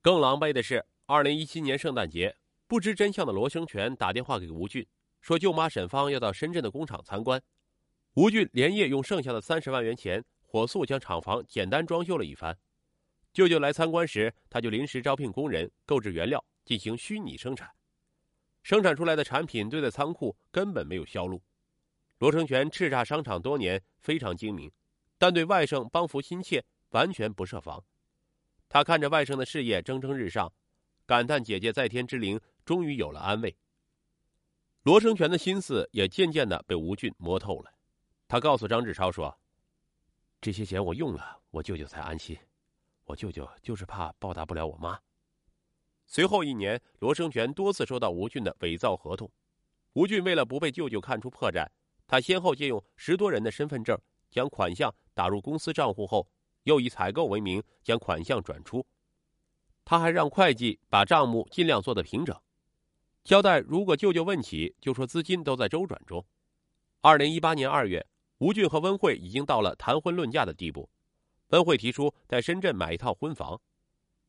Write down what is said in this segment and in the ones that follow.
更狼狈的是，二零一七年圣诞节，不知真相的罗生全打电话给吴俊，说舅妈沈芳要到深圳的工厂参观。吴俊连夜用剩下的三十万元钱，火速将厂房简单装修了一番。舅舅来参观时，他就临时招聘工人，购置原料，进行虚拟生产。生产出来的产品堆在仓库，根本没有销路。罗成全叱咤商场多年，非常精明，但对外甥帮扶心切，完全不设防。他看着外甥的事业蒸蒸日上，感叹姐姐在天之灵终于有了安慰。罗生全的心思也渐渐的被吴俊摸透了。他告诉张志超说：“这些钱我用了，我舅舅才安心。我舅舅就是怕报答不了我妈。”随后一年，罗生全多次收到吴俊的伪造合同。吴俊为了不被舅舅看出破绽。他先后借用十多人的身份证，将款项打入公司账户后，又以采购为名将款项转出。他还让会计把账目尽量做得平整，交代如果舅舅问起，就说资金都在周转中。二零一八年二月，吴俊和温慧已经到了谈婚论嫁的地步。温慧提出在深圳买一套婚房，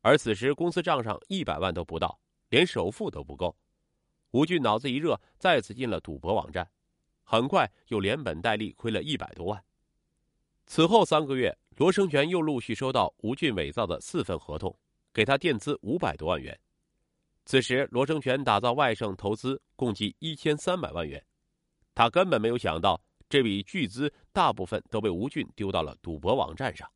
而此时公司账上一百万都不到，连首付都不够。吴俊脑子一热，再次进了赌博网站。很快又连本带利亏了一百多万。此后三个月，罗生全又陆续收到吴俊伪造的四份合同，给他垫资五百多万元。此时，罗生全打造外甥投资共计一千三百万元，他根本没有想到这笔巨资大部分都被吴俊丢到了赌博网站上。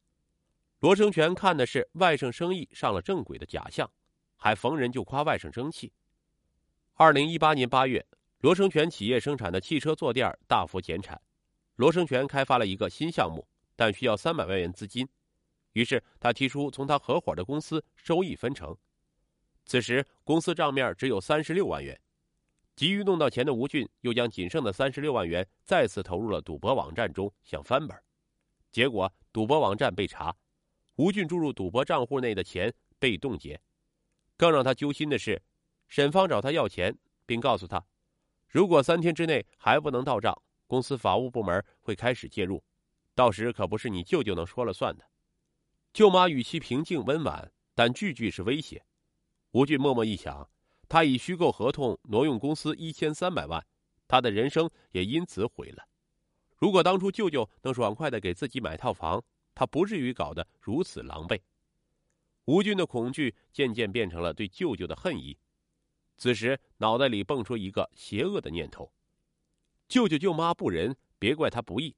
罗生全看的是外甥生意上了正轨的假象，还逢人就夸外甥争气。二零一八年八月。罗生全企业生产的汽车坐垫大幅减产，罗生全开发了一个新项目，但需要三百万元资金，于是他提出从他合伙的公司收益分成。此时公司账面只有三十六万元，急于弄到钱的吴俊又将仅剩的三十六万元再次投入了赌博网站中，想翻本。结果赌博网站被查，吴俊注入赌博账户内的钱被冻结。更让他揪心的是，沈芳找他要钱，并告诉他。如果三天之内还不能到账，公司法务部门会开始介入，到时可不是你舅舅能说了算的。舅妈语气平静温婉，但句句是威胁。吴俊默默一想，他以虚构合同挪用公司一千三百万，他的人生也因此毁了。如果当初舅舅能爽快的给自己买套房，他不至于搞得如此狼狈。吴俊的恐惧渐渐变成了对舅舅的恨意。此时，脑袋里蹦出一个邪恶的念头：“舅舅舅妈不仁，别怪他不义。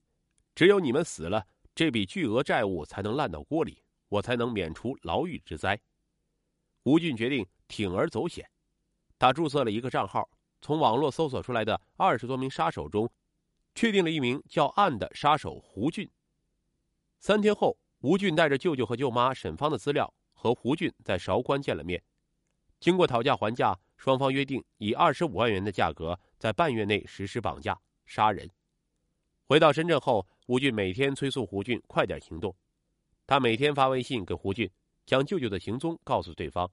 只有你们死了，这笔巨额债务才能烂到锅里，我才能免除牢狱之灾。”吴俊决定铤而走险，他注册了一个账号，从网络搜索出来的二十多名杀手中，确定了一名叫暗的杀手胡俊。三天后，吴俊带着舅舅和舅妈沈芳的资料和胡俊在韶关见了面，经过讨价还价。双方约定以二十五万元的价格，在半月内实施绑架杀人。回到深圳后，吴俊每天催促胡俊快点行动。他每天发微信给胡俊，将舅舅的行踪告诉对方，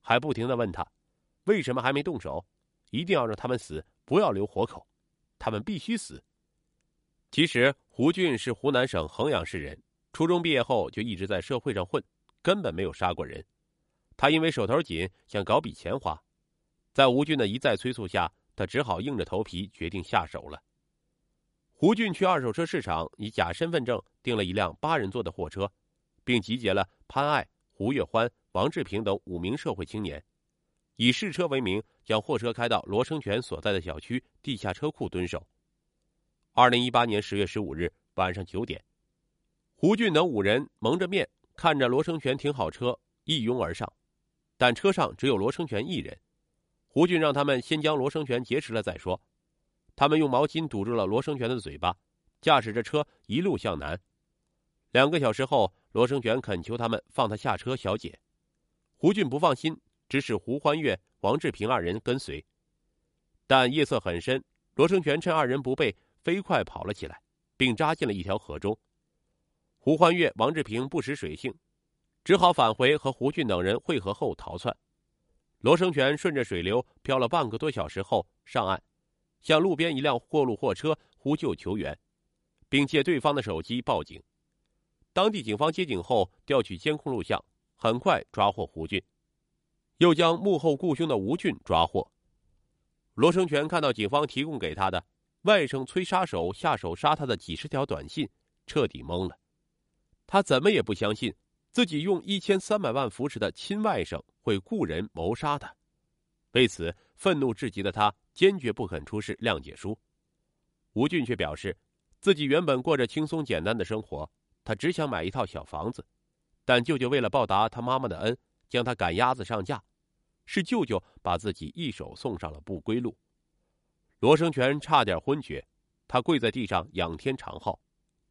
还不停的问他为什么还没动手，一定要让他们死，不要留活口，他们必须死。其实胡俊是湖南省衡阳市人，初中毕业后就一直在社会上混，根本没有杀过人。他因为手头紧，想搞笔钱花。在吴俊的一再催促下，他只好硬着头皮决定下手了。胡俊去二手车市场以假身份证订了一辆八人座的货车，并集结了潘爱、胡月欢、王志平等五名社会青年，以试车为名将货车开到罗生全所在的小区地下车库蹲守。二零一八年十月十五日晚上九点，胡俊等五人蒙着面看着罗生全停好车，一拥而上，但车上只有罗生全一人。胡俊让他们先将罗生全劫持了再说。他们用毛巾堵住了罗生全的嘴巴，驾驶着车一路向南。两个小时后，罗生全恳求他们放他下车小解。胡俊不放心，指使胡欢月、王志平二人跟随。但夜色很深，罗生全趁二人不备，飞快跑了起来，并扎进了一条河中。胡欢月、王志平不识水性，只好返回和胡俊等人会合后逃窜。罗生全顺着水流漂了半个多小时后上岸，向路边一辆过路货车呼救求援，并借对方的手机报警。当地警方接警后调取监控录像，很快抓获胡俊，又将幕后雇凶的吴俊抓获。罗生全看到警方提供给他的外甥催杀手下手杀他的几十条短信，彻底懵了。他怎么也不相信自己用一千三百万扶持的亲外甥会雇人谋杀他。为此，愤怒至极的他坚决不肯出示谅解书。吴俊却表示，自己原本过着轻松简单的生活，他只想买一套小房子，但舅舅为了报答他妈妈的恩，将他赶鸭子上架。是舅舅把自己一手送上了不归路，罗生全差点昏厥，他跪在地上仰天长号，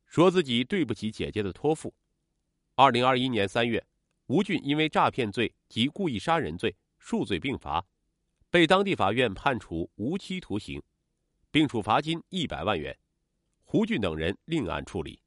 说自己对不起姐姐的托付。二零二一年三月，吴俊因为诈骗罪及故意杀人罪数罪并罚，被当地法院判处无期徒刑，并处罚金一百万元，胡俊等人另案处理。